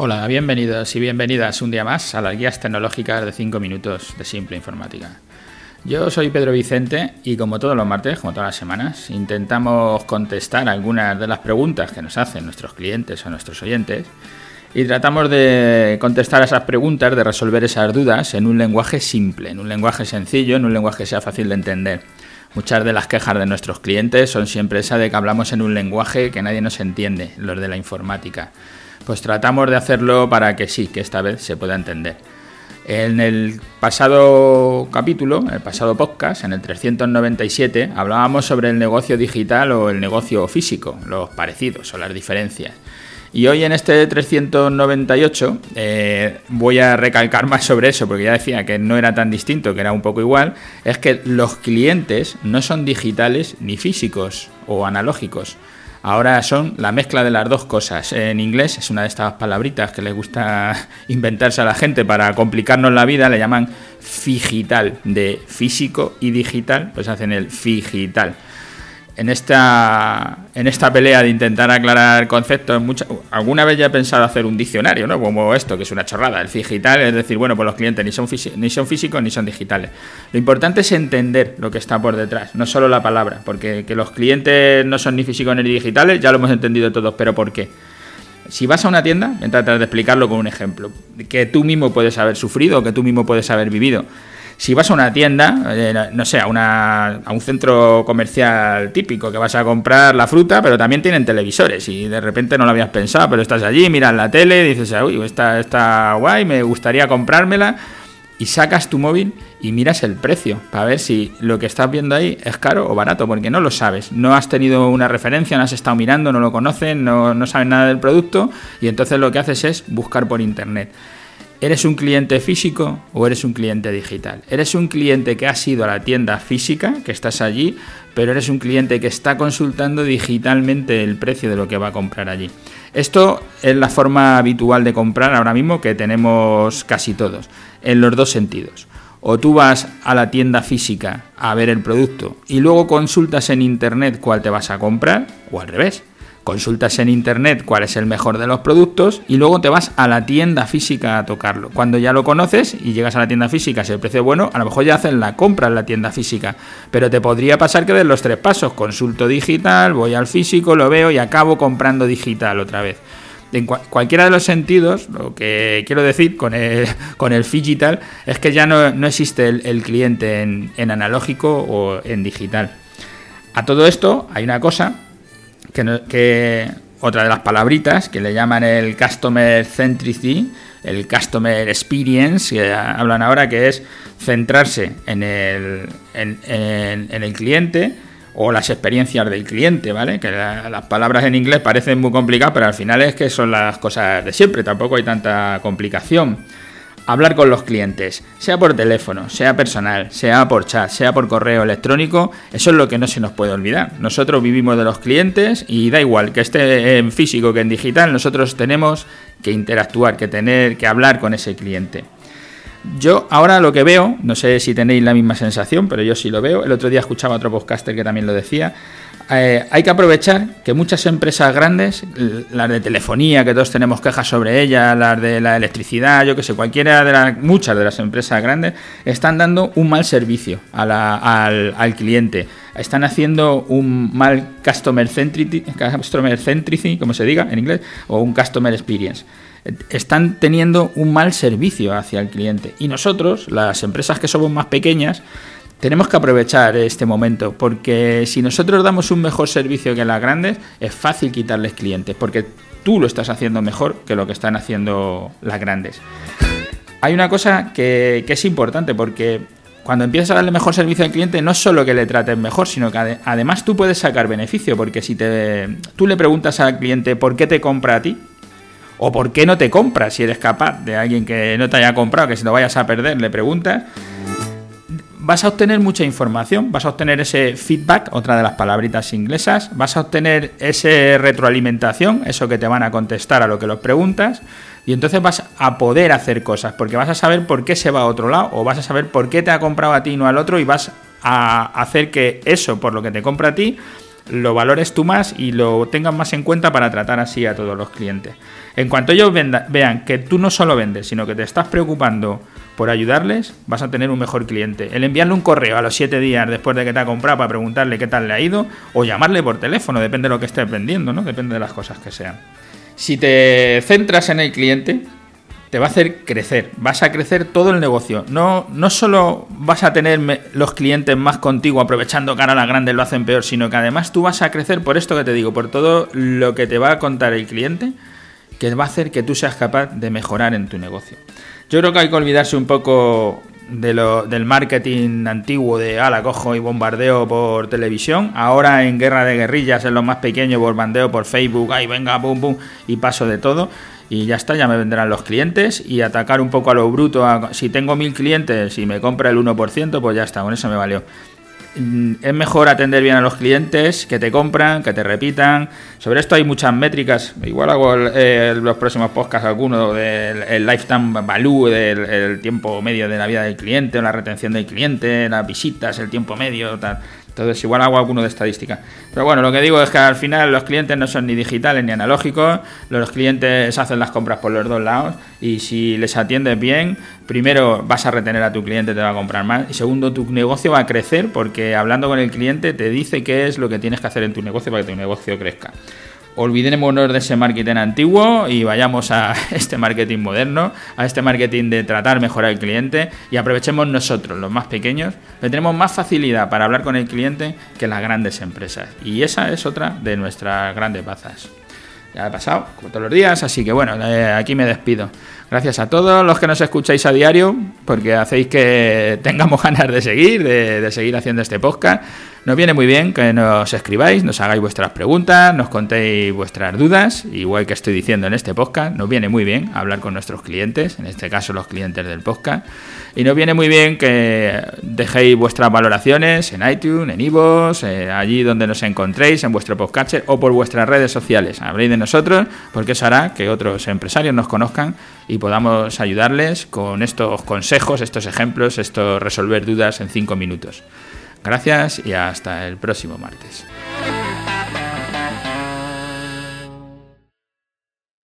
Hola, bienvenidos y bienvenidas un día más a las guías tecnológicas de 5 minutos de Simple Informática. Yo soy Pedro Vicente y como todos los martes, como todas las semanas, intentamos contestar algunas de las preguntas que nos hacen nuestros clientes o nuestros oyentes y tratamos de contestar esas preguntas, de resolver esas dudas en un lenguaje simple, en un lenguaje sencillo, en un lenguaje que sea fácil de entender. Muchas de las quejas de nuestros clientes son siempre esa de que hablamos en un lenguaje que nadie nos entiende, los de la informática pues tratamos de hacerlo para que sí, que esta vez se pueda entender. En el pasado capítulo, en el pasado podcast, en el 397, hablábamos sobre el negocio digital o el negocio físico, los parecidos o las diferencias. Y hoy en este 398 eh, voy a recalcar más sobre eso, porque ya decía que no era tan distinto, que era un poco igual, es que los clientes no son digitales ni físicos o analógicos. Ahora son la mezcla de las dos cosas. En inglés es una de estas palabritas que le gusta inventarse a la gente para complicarnos la vida, le llaman figital, de físico y digital, pues hacen el figital en esta, en esta pelea de intentar aclarar conceptos, alguna vez ya he pensado hacer un diccionario, ¿no? Como esto, que es una chorrada, el digital, es decir, bueno, pues los clientes ni son, físicos ni son digitales. Lo importante es entender lo que está por detrás, no solo la palabra, porque que los clientes no son ni físicos ni digitales, ya lo hemos entendido todos, pero ¿por qué? Si vas a una tienda, voy de explicarlo con un ejemplo, que tú mismo puedes haber sufrido que tú mismo puedes haber vivido. Si vas a una tienda, eh, no sé, a, una, a un centro comercial típico que vas a comprar la fruta, pero también tienen televisores y de repente no lo habías pensado, pero estás allí, miras la tele, dices, uy, está, está guay, me gustaría comprármela y sacas tu móvil y miras el precio para ver si lo que estás viendo ahí es caro o barato, porque no lo sabes. No has tenido una referencia, no has estado mirando, no lo conoces, no, no sabes nada del producto y entonces lo que haces es buscar por internet. ¿Eres un cliente físico o eres un cliente digital? ¿Eres un cliente que has ido a la tienda física, que estás allí, pero eres un cliente que está consultando digitalmente el precio de lo que va a comprar allí? Esto es la forma habitual de comprar ahora mismo que tenemos casi todos, en los dos sentidos. O tú vas a la tienda física a ver el producto y luego consultas en internet cuál te vas a comprar, o al revés consultas en internet cuál es el mejor de los productos y luego te vas a la tienda física a tocarlo. Cuando ya lo conoces y llegas a la tienda física, si el precio es bueno, a lo mejor ya hacen la compra en la tienda física. Pero te podría pasar que des los tres pasos, consulto digital, voy al físico, lo veo y acabo comprando digital otra vez. En cualquiera de los sentidos, lo que quiero decir con el, con el digital es que ya no, existe el, cliente en, en analógico o en digital. A todo esto hay una cosa que, otra de las palabritas que le llaman el Customer Centricity, el Customer Experience, que hablan ahora, que es centrarse en el, en, el cliente o las experiencias del cliente, ¿vale? Que las palabras en inglés parecen muy complicadas, pero al final es que son las cosas de siempre, tampoco hay tanta complicación hablar con los clientes, sea por teléfono, sea personal, sea por chat, sea por correo electrónico, eso es lo que no se nos puede olvidar. Nosotros vivimos de los clientes y da igual que esté en físico que en digital, nosotros tenemos que interactuar, que tener que hablar con ese cliente. Yo ahora lo que veo, no sé si tenéis la misma sensación, pero yo sí lo veo. El otro día escuchaba a otro podcaster que también lo decía. Eh, hay que aprovechar que muchas empresas grandes, las de telefonía, que todos tenemos quejas sobre ellas, las de la electricidad, yo que sé, cualquiera de las, muchas de las empresas grandes, están dando un mal servicio al, al, cliente. Están haciendo un mal customer centricity, customer centricity, como se diga en inglés, o un customer experience están teniendo un mal servicio hacia el cliente. Y nosotros, las empresas que somos más pequeñas, tenemos que aprovechar este momento, porque si nosotros damos un mejor servicio que las grandes, es fácil quitarles clientes, porque tú lo estás haciendo mejor que lo que están haciendo las grandes. Hay una cosa que, es importante, porque cuando empiezas a darle mejor servicio al cliente, no es solo que le trates mejor, sino que además tú puedes sacar beneficio, porque si te, tú le preguntas al cliente por qué te compra a ti, o por qué no te compra si eres capaz de alguien que no te haya comprado, que si no vayas a perder, le preguntas vas a obtener mucha información, vas a obtener ese feedback, otra de las palabritas inglesas, vas a obtener esa retroalimentación, eso que te van a contestar a lo que los preguntas, y entonces vas a poder hacer cosas, porque vas a saber por qué se va a otro lado, o vas a saber por qué te ha comprado a ti y no al otro, y vas a hacer que eso, por lo que te compra a ti, lo valores tú más y lo tengas más en cuenta para tratar así a todos los clientes. En cuanto ellos vean que tú no solo vendes, sino que te estás preocupando por ayudarles, vas a tener un mejor cliente. El enviarle un correo a los 7 días después de que te ha comprado para preguntarle qué tal le ha ido, o llamarle por teléfono, depende de lo que estés vendiendo, ¿no? Depende de las cosas que sean. Si te centras en el cliente, te va a hacer crecer, vas a crecer todo el negocio. No, no solo vas a tener los clientes más contigo aprovechando que ahora las grandes lo hacen peor, sino que además tú vas a crecer por esto que te digo, por todo lo que te va a contar el cliente, que va a hacer que tú seas capaz de mejorar en tu negocio. Yo creo que hay que olvidarse un poco de lo, del marketing antiguo de ala, cojo y bombardeo por televisión. Ahora en guerra de guerrillas, en los más pequeños, bombardeo por Facebook, ay, venga, pum, pum, y paso de todo y ya está, ya me vendrán los clientes y atacar un poco a lo bruto. si tengo mil clientes y me compra el 1%, pues ya está, con eso me valió. Mm, es mejor atender bien a los clientes que te compran, que te repitan. Sobre esto hay muchas métricas. Igual hago los próximos podcasts alguno del lifetime value, del el tiempo medio de la vida del cliente, la retención del cliente, las visitas, el tiempo medio, tal. Entonces, igual hago alguno de estadística. Pero bueno, lo que digo es que al final los clientes no son ni digitales ni analógicos. Los clientes hacen las compras por los dos lados. Y si les atiendes bien, primero vas a retener a tu cliente, te va a comprar más. Y segundo, tu negocio va a crecer porque hablando con el cliente te dice qué es lo que tienes que hacer en tu negocio para que tu negocio crezca olvidémonos de ese marketing antiguo y vayamos a este marketing moderno, a este marketing de tratar mejor al cliente y aprovechemos nosotros, los más pequeños, que tenemos más facilidad para hablar con el cliente que las grandes empresas. Y esa es otra de nuestras grandes bazas. Ya he pasado, como todos los días, así que bueno, eh, aquí me despido. Gracias a todos los que nos escucháis a diario, porque hacéis que tengamos ganas de seguir, de seguir haciendo este podcast. Nos viene muy bien que nos escribáis, nos hagáis vuestras preguntas, nos contéis vuestras dudas, igual que estoy diciendo en este podcast. Nos viene muy bien hablar con nuestros clientes, en este caso los clientes del podcast. Y nos viene muy bien que dejéis vuestras valoraciones en iTunes, en iVoox, eh, allí donde nos encontréis, en vuestro podcast o por vuestras redes sociales. Habléis de nosotros porque eso hará que otros empresarios nos conozcan y podamos ayudarles con estos consejos, estos ejemplos, esto resolver dudas en cinco minutos. Gracias y hasta el próximo martes.